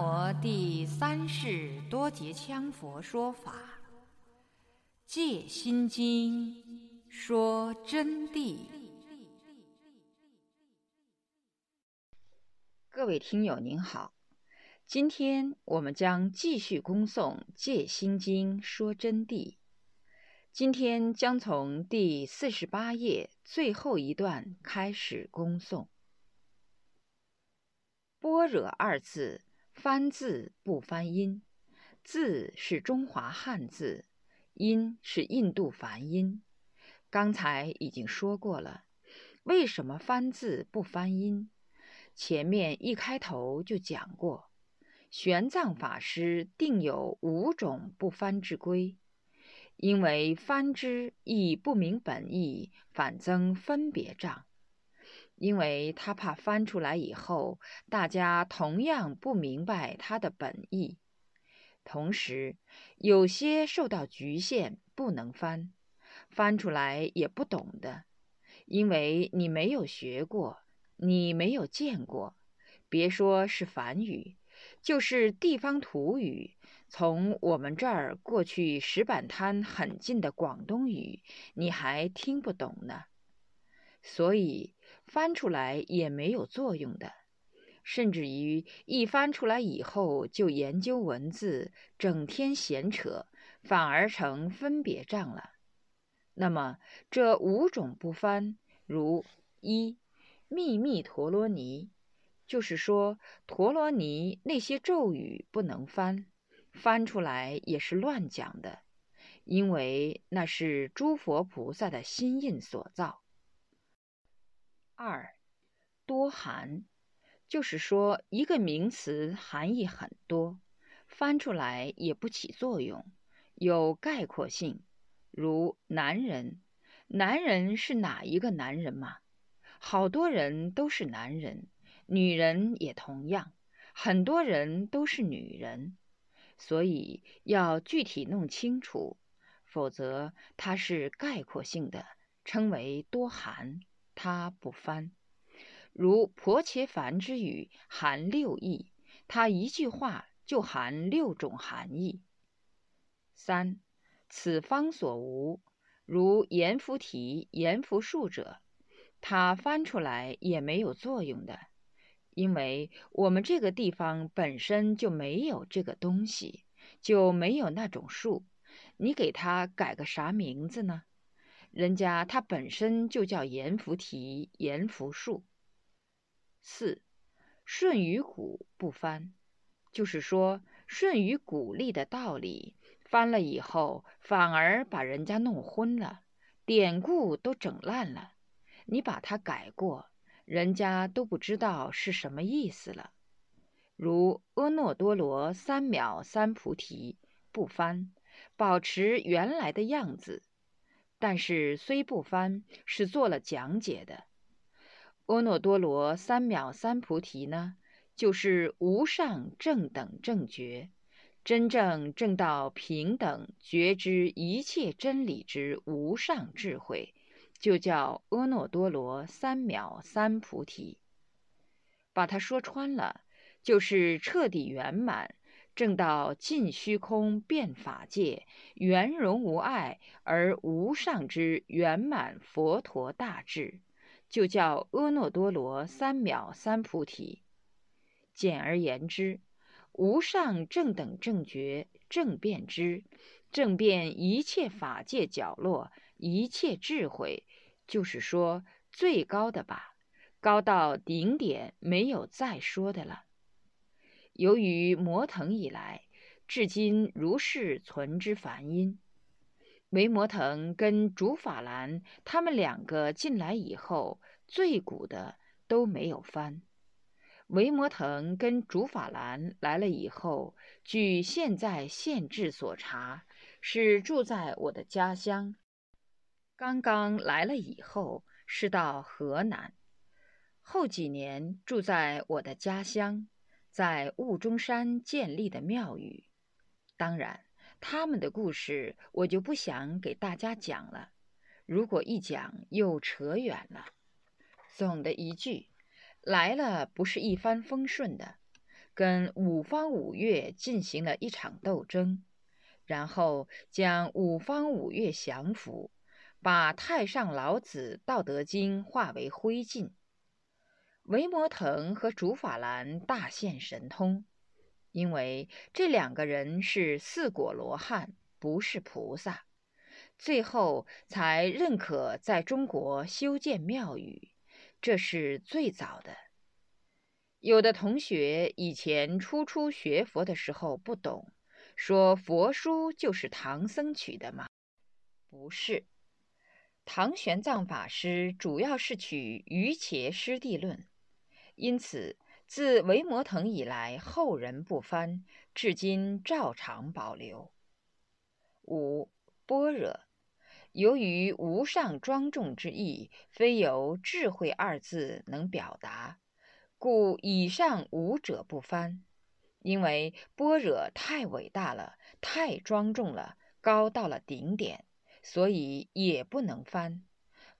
摩第三世多杰羌佛说法，《戒心经》说真谛。各位听友您好，今天我们将继续恭诵《戒心经》说真谛。今天将从第四十八页最后一段开始恭诵。般若二字，翻字不翻音，字是中华汉字，音是印度梵音。刚才已经说过了，为什么翻字不翻音？前面一开头就讲过，玄奘法师定有五种不翻之规。因为翻之亦不明本意，反增分别障。因为他怕翻出来以后，大家同样不明白他的本意。同时，有些受到局限，不能翻，翻出来也不懂的。因为你没有学过，你没有见过，别说是梵语，就是地方土语。从我们这儿过去石板滩很近的广东语，你还听不懂呢，所以翻出来也没有作用的。甚至于一翻出来以后就研究文字，整天闲扯，反而成分别障了。那么这五种不翻，如一秘密陀罗尼，就是说陀罗尼那些咒语不能翻。翻出来也是乱讲的，因为那是诸佛菩萨的心印所造。二，多含，就是说一个名词含义很多，翻出来也不起作用，有概括性。如男人，男人是哪一个男人嘛？好多人都是男人，女人也同样，很多人都是女人。所以要具体弄清楚，否则它是概括性的，称为多含，它不翻。如婆伽梵之语含六义，它一句话就含六种含义。三，此方所无，如阎浮提、阎浮树者，它翻出来也没有作用的。因为我们这个地方本身就没有这个东西，就没有那种树，你给它改个啥名字呢？人家它本身就叫阎浮提、阎浮树。四顺于古不翻，就是说顺于鼓励的道理，翻了以后反而把人家弄昏了，典故都整烂了。你把它改过。人家都不知道是什么意思了，如阿耨多罗三藐三菩提不翻，保持原来的样子，但是虽不翻，是做了讲解的。阿耨多罗三藐三菩提呢，就是无上正等正觉，真正正到平等觉知一切真理之无上智慧。就叫阿耨多罗三藐三菩提，把它说穿了，就是彻底圆满，正到尽虚空遍法界，圆融无碍而无上之圆满佛陀大智，就叫阿耨多罗三藐三菩提。简而言之，无上正等正觉正遍知，正遍一切法界角落，一切智慧。就是说最高的吧，高到顶点，没有再说的了。由于摩腾以来，至今如是存之梵音。维摩腾跟竺法兰他们两个进来以后，最古的都没有翻。维摩腾跟竺法兰来了以后，据现在县志所查，是住在我的家乡。刚刚来了以后是到河南，后几年住在我的家乡，在雾中山建立的庙宇。当然，他们的故事我就不想给大家讲了，如果一讲又扯远了。总的一句，来了不是一帆风顺的，跟五方五岳进行了一场斗争，然后将五方五岳降服，把太上老子《道德经》化为灰烬。维摩腾和竺法兰大现神通，因为这两个人是四果罗汉，不是菩萨，最后才认可在中国修建庙宇，这是最早的。有的同学以前初初学佛的时候不懂，说佛书就是唐僧取的吗？不是，唐玄奘法师主要是取《瑜伽师地论》，因此自维摩腾以来，后人不翻，至今照常保留。五般若，由于无上庄重之意，非由智慧二字能表达。故以上五者不翻，因为般若太伟大了，太庄重了，高到了顶点，所以也不能翻。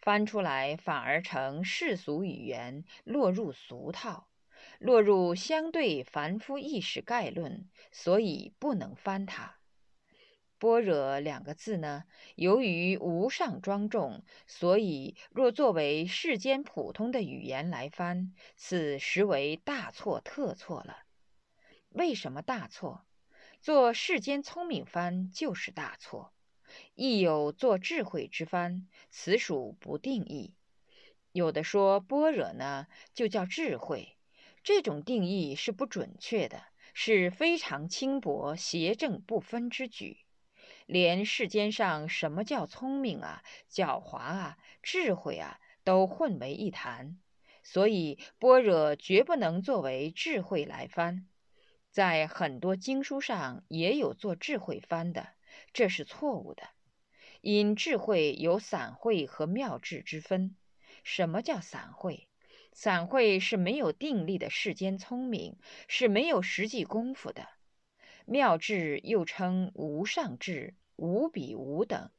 翻出来反而成世俗语言，落入俗套，落入相对凡夫意识概论，所以不能翻它。般若两个字呢，由于无上庄重，所以若作为世间普通的语言来翻，此实为大错特错了。为什么大错？做世间聪明翻就是大错，亦有做智慧之翻，此属不定义。有的说般若呢，就叫智慧，这种定义是不准确的，是非常轻薄、邪正不分之举。连世间上什么叫聪明啊、狡猾啊、智慧啊，都混为一谈，所以般若绝不能作为智慧来翻。在很多经书上也有做智慧翻的，这是错误的。因智慧有散慧和妙智之分。什么叫散慧？散慧是没有定力的世间聪明，是没有实际功夫的。妙智又称无上智，无比无等。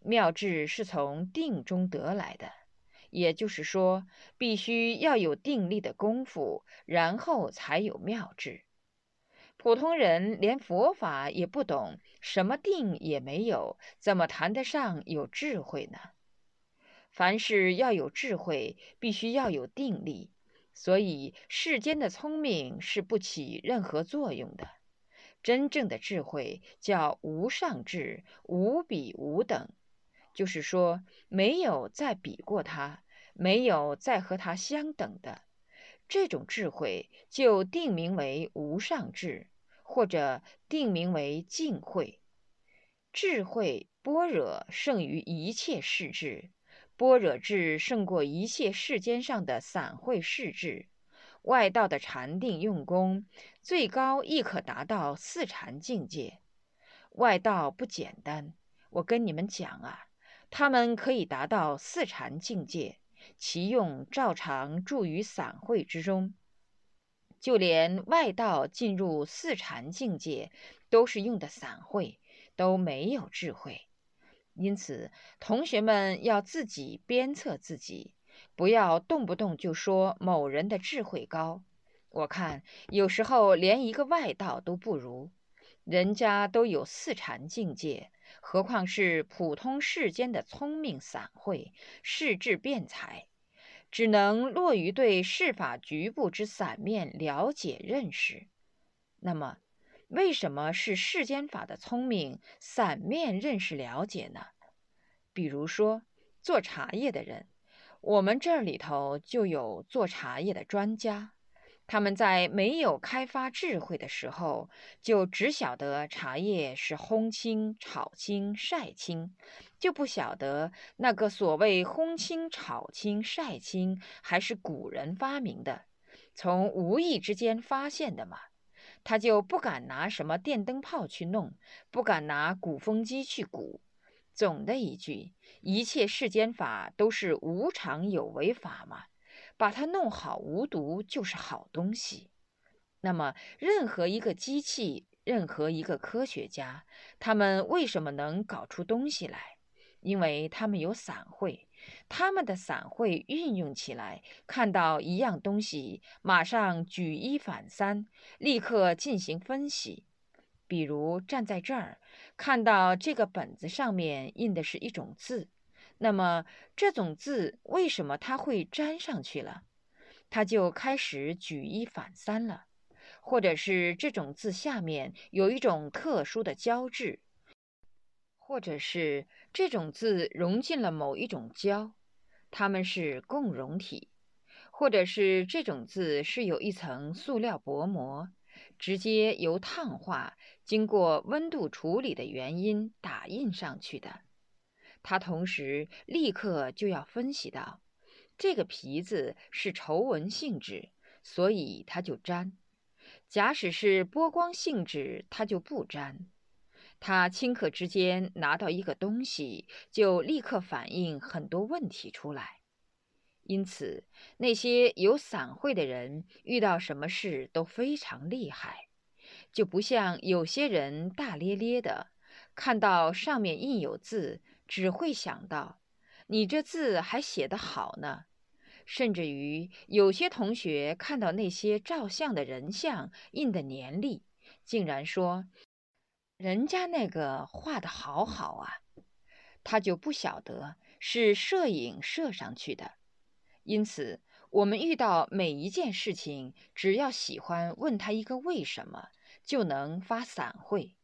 妙智是从定中得来的，也就是说，必须要有定力的功夫，然后才有妙智。普通人连佛法也不懂，什么定也没有，怎么谈得上有智慧呢？凡事要有智慧，必须要有定力，所以世间的聪明是不起任何作用的。真正的智慧叫无上智，无比无等，就是说没有再比过它，没有再和它相等的这种智慧，就定名为无上智，或者定名为净慧。智慧般若胜于一切世智，般若智胜过一切世间上的散会世智。外道的禅定用功，最高亦可达到四禅境界。外道不简单，我跟你们讲啊，他们可以达到四禅境界，其用照常住于散会之中。就连外道进入四禅境界，都是用的散会，都没有智慧。因此，同学们要自己鞭策自己。不要动不动就说某人的智慧高，我看有时候连一个外道都不如，人家都有四禅境界，何况是普通世间的聪明散会、世智辩才，只能落于对世法局部之散面了解认识。那么，为什么是世间法的聪明散面认识了解呢？比如说做茶叶的人。我们这里头就有做茶叶的专家，他们在没有开发智慧的时候，就只晓得茶叶是烘青、炒青、晒青，就不晓得那个所谓烘青、炒青、晒青还是古人发明的，从无意之间发现的嘛，他就不敢拿什么电灯泡去弄，不敢拿鼓风机去鼓。总的一句，一切世间法都是无常有为法嘛，把它弄好无毒就是好东西。那么，任何一个机器，任何一个科学家，他们为什么能搞出东西来？因为他们有散会，他们的散会运用起来，看到一样东西，马上举一反三，立刻进行分析。比如站在这儿，看到这个本子上面印的是一种字，那么这种字为什么它会粘上去了？他就开始举一反三了。或者是这种字下面有一种特殊的胶质，或者是这种字融进了某一种胶，它们是共融体，或者是这种字是有一层塑料薄膜，直接由烫化经过温度处理的原因打印上去的。他同时立刻就要分析到，这个皮子是稠纹性质，所以它就粘。假使是波光性质，它就不粘。他顷刻之间拿到一个东西，就立刻反映很多问题出来。因此，那些有散会的人遇到什么事都非常厉害，就不像有些人大咧咧的，看到上面印有字，只会想到你这字还写得好呢。甚至于有些同学看到那些照相的人像印的年历，竟然说：“人家那个画的好好啊！”他就不晓得是摄影摄上去的。因此，我们遇到每一件事情，只要喜欢问他一个为什么，就能发散会。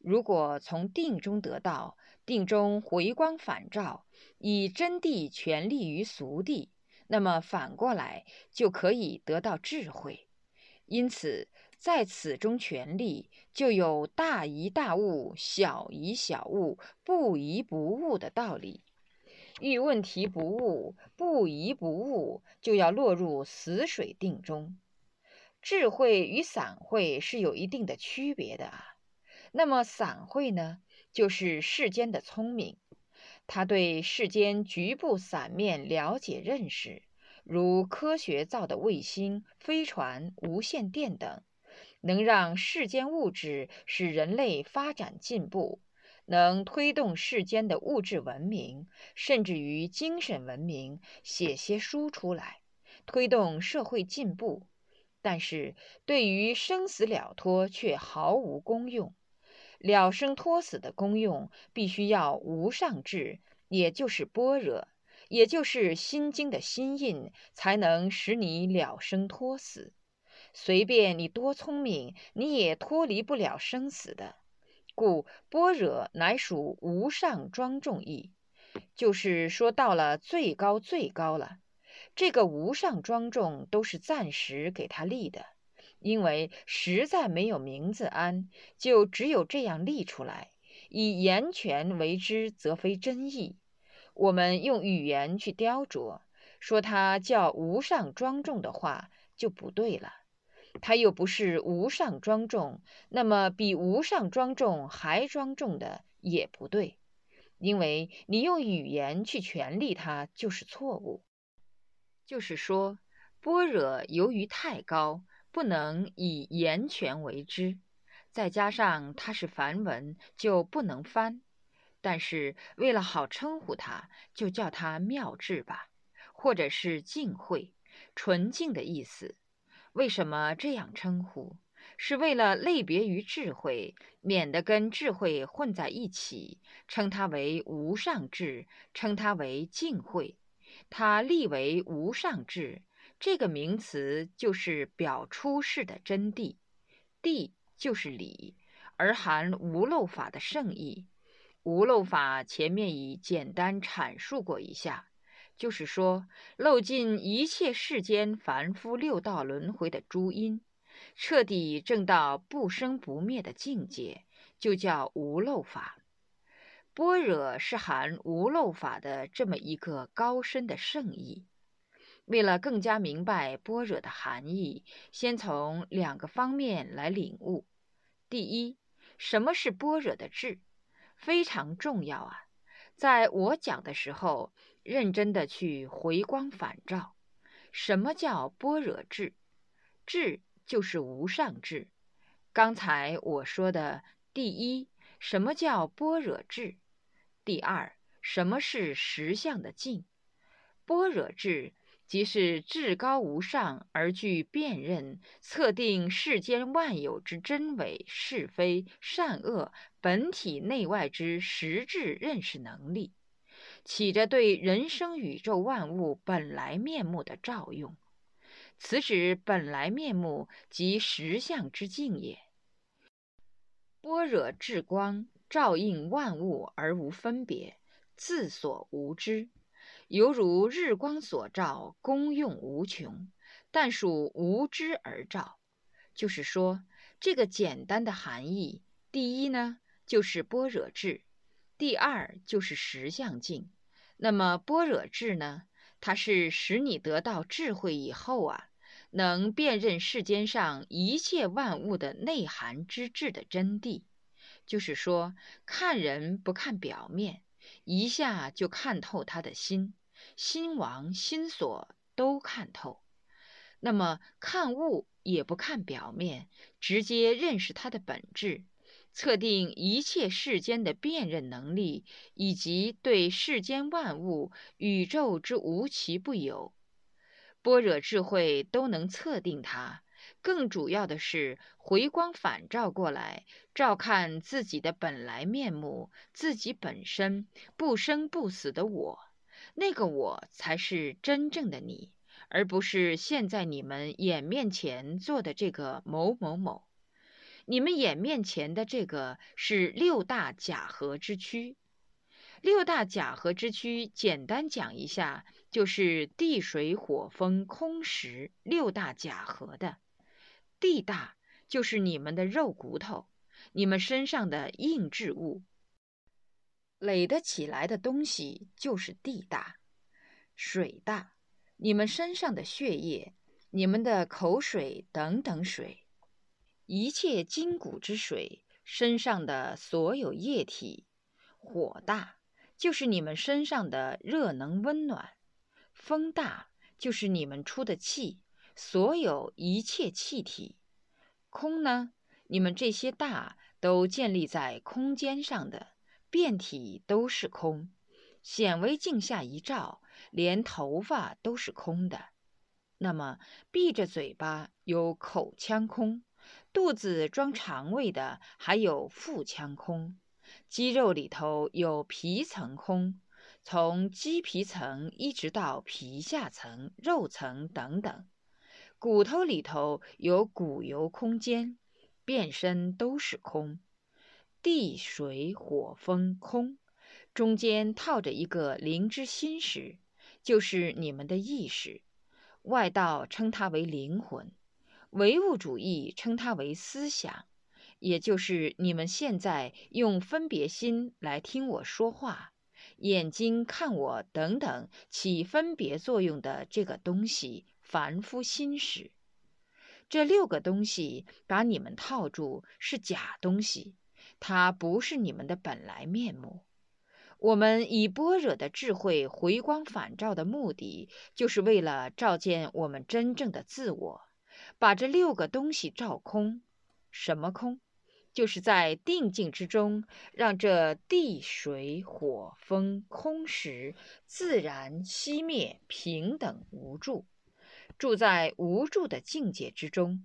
如果从定中得到，定中回光返照，以真谛全立于俗谛。那么反过来就可以得到智慧，因此在此中权力就有大疑大悟、小疑小悟、不疑不悟的道理。遇问题不悟、不疑不悟，就要落入死水定中。智慧与散会是有一定的区别的啊。那么散会呢，就是世间的聪明。他对世间局部散面了解认识，如科学造的卫星、飞船、无线电等，能让世间物质使人类发展进步，能推动世间的物质文明，甚至于精神文明，写些书出来，推动社会进步。但是对于生死了脱却毫无功用。了生脱死的功用，必须要无上智，也就是般若，也就是心经的心印，才能使你了生脱死。随便你多聪明，你也脱离不了生死的。故般若乃属无上庄重义，就是说到了最高最高了。这个无上庄重都是暂时给他立的。因为实在没有名字安，就只有这样立出来。以言权为之，则非真意。我们用语言去雕琢，说它叫无上庄重的话，就不对了。它又不是无上庄重，那么比无上庄重还庄重的也不对。因为你用语言去权利它，就是错误。就是说，般若由于太高。不能以言权为之，再加上它是梵文，就不能翻。但是为了好称呼它，就叫它妙智吧，或者是净慧、纯净的意思。为什么这样称呼？是为了类别于智慧，免得跟智慧混在一起，称它为无上智，称它为净慧。它立为无上智。这个名词就是表出世的真谛，谛就是理，而含无漏法的圣意。无漏法前面已简单阐述过一下，就是说漏尽一切世间凡夫六道轮回的诸因，彻底证到不生不灭的境界，就叫无漏法。般若是含无漏法的这么一个高深的圣意。为了更加明白般若的含义，先从两个方面来领悟。第一，什么是般若的智？非常重要啊！在我讲的时候，认真的去回光返照。什么叫般若智？智就是无上智。刚才我说的第一，什么叫般若智？第二，什么是实相的境？般若智即是至高无上而具辨认、测定世间万有之真伪是非善恶本体内外之实质认识能力，起着对人生宇宙万物本来面目的照用。此指本来面目即实相之境也。般若智光照映万物而无分别，自所无知，犹如日光所照，功用无穷，但属无知而照。就是说，这个简单的含义：第一呢，就是般若智；第二就是实相境。那么般若智呢，它是使你得到智慧以后啊。能辨认世间上一切万物的内涵之智的真谛，就是说，看人不看表面，一下就看透他的心、心王、心所都看透。那么看物也不看表面，直接认识它的本质，测定一切世间的辨认能力，以及对世间万物、宇宙之无奇不有。般若智慧都能测定它，更主要的是回光返照过来，照看自己的本来面目，自己本身不生不死的我，那个我才是真正的你，而不是现在你们眼面前做的这个某某某。你们眼面前的这个是六大假合之躯。六大假合之躯，简单讲一下，就是地水火风空石六大假合的。地大就是你们的肉骨头，你们身上的硬质物，垒得起来的东西就是地大。水大，你们身上的血液，你们的口水等等水，一切筋骨之水，身上的所有液体。火大。就是你们身上的热能温暖，风大就是你们出的气，所有一切气体。空呢，你们这些大都建立在空间上的，遍体都是空。显微镜下一照，连头发都是空的。那么闭着嘴巴有口腔空，肚子装肠胃的还有腹腔空。肌肉里头有皮层空，从肌皮层一直到皮下层、肉层等等。骨头里头有骨油空间，遍身都是空。地水火风空，中间套着一个灵之心识，就是你们的意识。外道称它为灵魂，唯物主义称它为思想。也就是你们现在用分别心来听我说话，眼睛看我等等起分别作用的这个东西，凡夫心识。这六个东西把你们套住，是假东西，它不是你们的本来面目。我们以般若的智慧回光返照的目的，就是为了照见我们真正的自我，把这六个东西照空。什么空？就是在定境之中，让这地水火风空识自然熄灭，平等无助，住在无助的境界之中，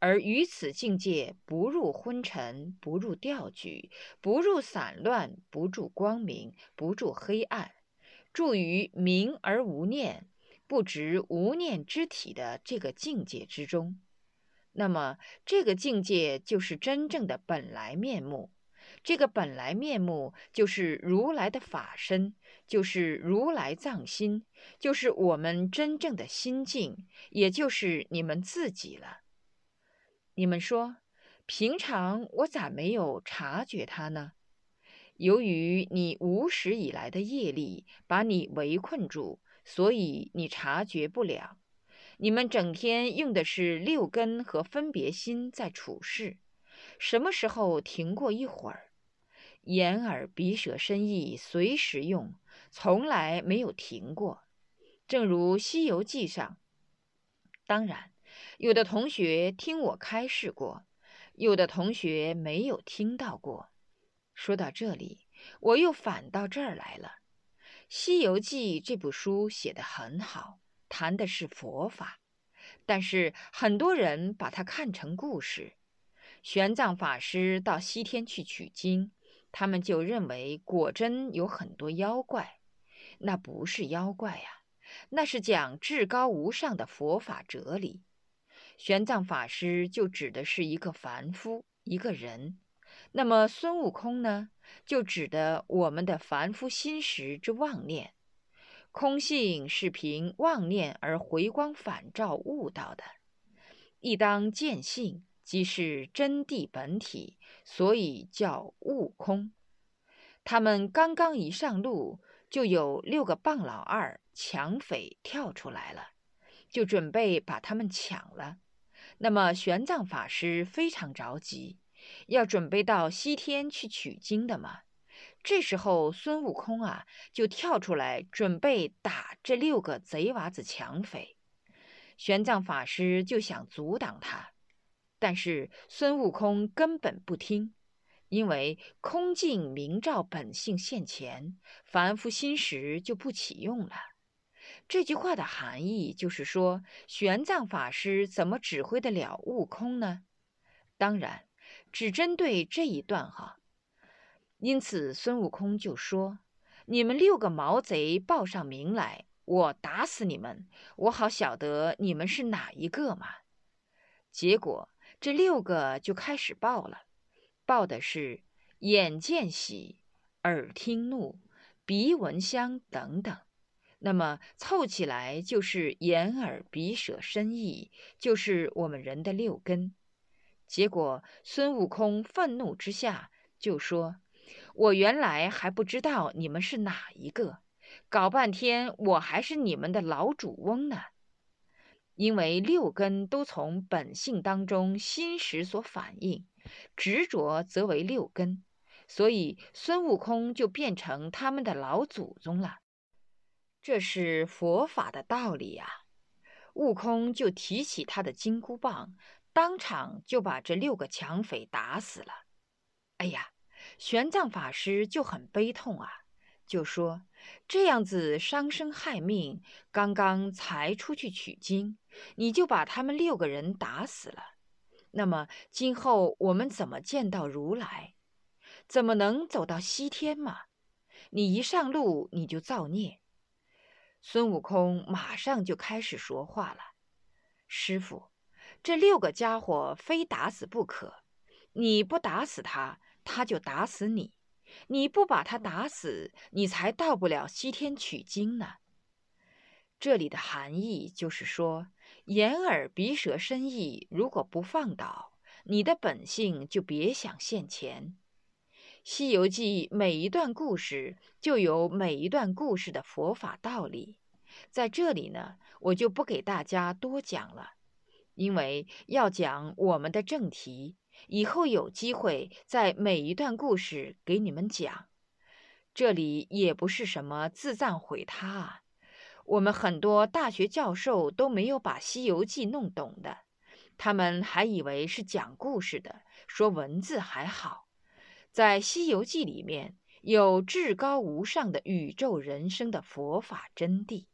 而于此境界不入昏沉，不入掉举，不入散乱，不住光明，不住黑暗，住于明而无念，不执无念之体的这个境界之中。那么，这个境界就是真正的本来面目。这个本来面目就是如来的法身，就是如来藏心，就是我们真正的心境，也就是你们自己了。你们说，平常我咋没有察觉它呢？由于你无始以来的业力把你围困住，所以你察觉不了。你们整天用的是六根和分别心在处事，什么时候停过一会儿？眼耳鼻舌身意随时用，从来没有停过。正如《西游记》上，当然，有的同学听我开示过，有的同学没有听到过。说到这里，我又反到这儿来了。《西游记》这部书写得很好，谈的是佛法，但是很多人把它看成故事。玄奘法师到西天去取经，他们就认为果真有很多妖怪，那不是妖怪呀，那是讲至高无上的佛法哲理。玄奘法师就指的是一个凡夫，一个人。那么孙悟空呢，就指的我们的凡夫心识之妄念。空性是凭妄念而回光返照悟到的，一当见性，即是真谛本体，所以叫悟空。他们刚刚一上路，就有六个棒老二抢匪跳出来了，就准备把他们抢了。那么玄奘法师非常着急。要准备到西天去取经的嘛？这时候孙悟空啊，就跳出来准备打这六个贼娃子抢匪。玄奘法师就想阻挡他，但是孙悟空根本不听，因为空镜明照本性现前，凡夫心识就不起用了。这句话的含义就是说，玄奘法师怎么指挥得了悟空呢？当然。只针对这一段哈，因此孙悟空就说：“你们六个毛贼报上名来，我打死你们，我好晓得你们是哪一个嘛。”结果这六个就开始报了，报的是眼见喜、耳听怒、鼻闻香等等。那么凑起来就是眼耳鼻舌身意，就是我们人的六根。结果，孙悟空愤怒之下就说：“我原来还不知道你们是哪一个，搞半天我还是你们的老主翁呢。因为六根都从本性当中心识所反应，执着则为六根，所以孙悟空就变成他们的老祖宗了。这是佛法的道理呀。悟空就提起他的金箍棒。”当场就把这六个抢匪打死了。哎呀，玄奘法师就很悲痛啊，就说：“这样子伤生害命，刚刚才出去取经，你就把他们六个人打死了。那么今后我们怎么见到如来？怎么能走到西天嘛？你一上路你就造孽。”孙悟空马上就开始说话了：“师傅。”这六个家伙非打死不可，你不打死他，他就打死你；你不把他打死，你才到不了西天取经呢。这里的含义就是说，眼耳鼻舌身意如果不放倒，你的本性就别想现前。《西游记》每一段故事就有每一段故事的佛法道理，在这里呢，我就不给大家多讲了。因为要讲我们的正题，以后有机会在每一段故事给你们讲。这里也不是什么自赞毁他啊，我们很多大学教授都没有把《西游记》弄懂的，他们还以为是讲故事的，说文字还好。在《西游记》里面有至高无上的宇宙人生的佛法真谛。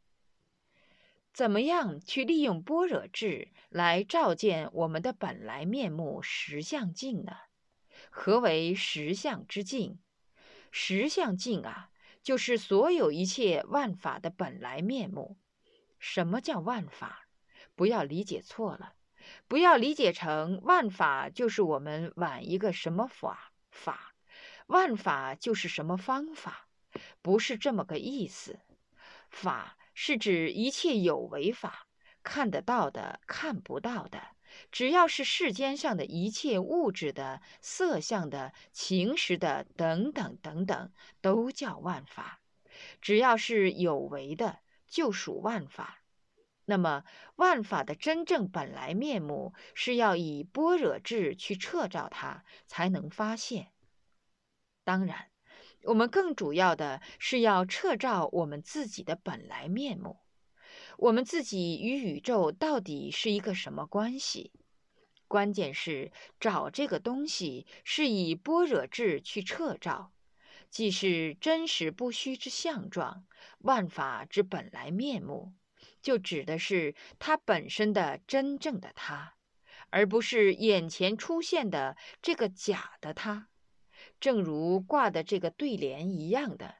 怎么样去利用般若智来照见我们的本来面目实相境呢？何为实相之境？实相境啊，就是所有一切万法的本来面目。什么叫万法？不要理解错了，不要理解成万法就是我们玩一个什么法法，万法就是什么方法，不是这么个意思。法。是指一切有为法，看得到的、看不到的，只要是世间上的一切物质的、色相的、情识的等等等等，都叫万法。只要是有为的，就属万法。那么，万法的真正本来面目，是要以般若智去彻照它，才能发现。当然。我们更主要的是要彻照我们自己的本来面目，我们自己与宇宙到底是一个什么关系？关键是找这个东西是以般若智去彻照，既是真实不虚之相状，万法之本来面目，就指的是它本身的真正的它，而不是眼前出现的这个假的它。正如挂的这个对联一样的，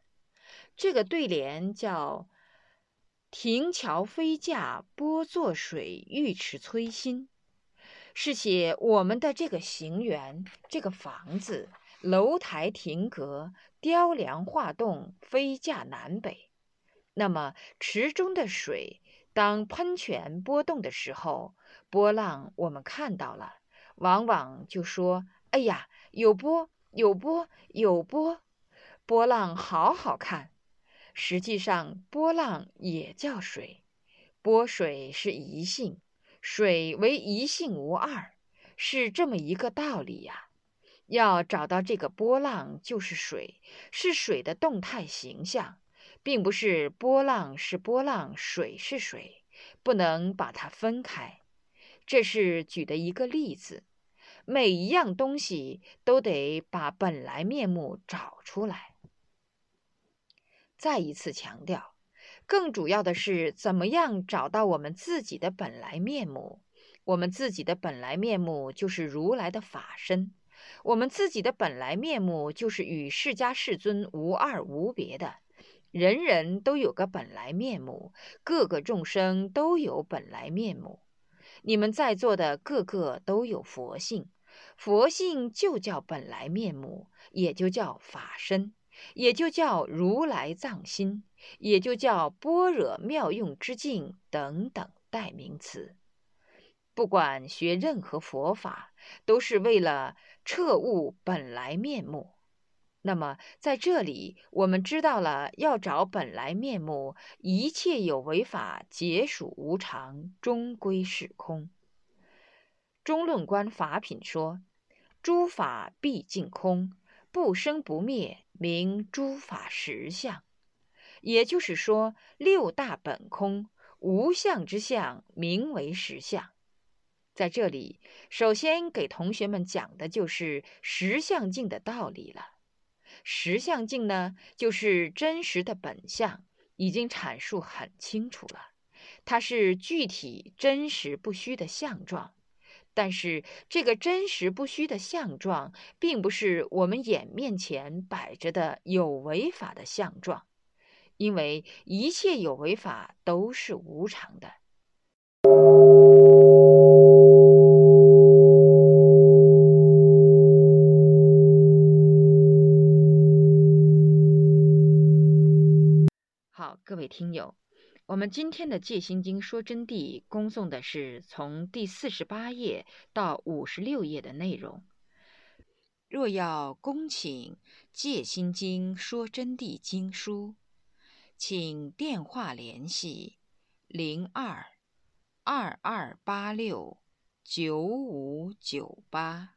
这个对联叫“亭桥飞架波作水，玉池催薪”，是写我们的这个行园、这个房子。楼台亭阁，雕梁画栋，飞架南北。那么池中的水，当喷泉波动的时候，波浪我们看到了，往往就说：“哎呀，有波，有波，有波，波浪好好看。”实际上，波浪也叫水，波水是一性，水为一性无二，是这么一个道理呀。要找到这个波浪就是水，是水的动态形象，并不是波浪是波浪，水是水，不能把它分开。这是举的一个例子。每一样东西都得把本来面目找出来。再一次强调，更主要的是怎么样找到我们自己的本来面目。我们自己的本来面目就是如来的法身。我们自己的本来面目就是与释迦世尊无二无别的，人人都有个本来面目，各个众生都有本来面目。你们在座的个个都有佛性，佛性就叫本来面目，也就叫法身，也就叫如来藏心，也就叫般若妙用之境等等代名词。不管学任何佛法，都是为了。彻悟本来面目，那么在这里我们知道了要找本来面目，一切有为法皆属无常，终归是空。中论观法品说：“诸法毕竟空，不生不灭，名诸法实相。”也就是说，六大本空，无相之相，名为实相。在这里，首先给同学们讲的就是实相境的道理了。实相境呢，就是真实的本相，已经阐述很清楚了。它是具体真实不虚的相状，但是这个真实不虚的相状，并不是我们眼面前摆着的有为法的相状，因为一切有为法都是无常的。各位听友，我们今天的《戒心经》说真谛，恭诵的是从第四十八页到五十六页的内容。若要恭请《戒心经》说真谛经书，请电话联系零二二二八六九五九八。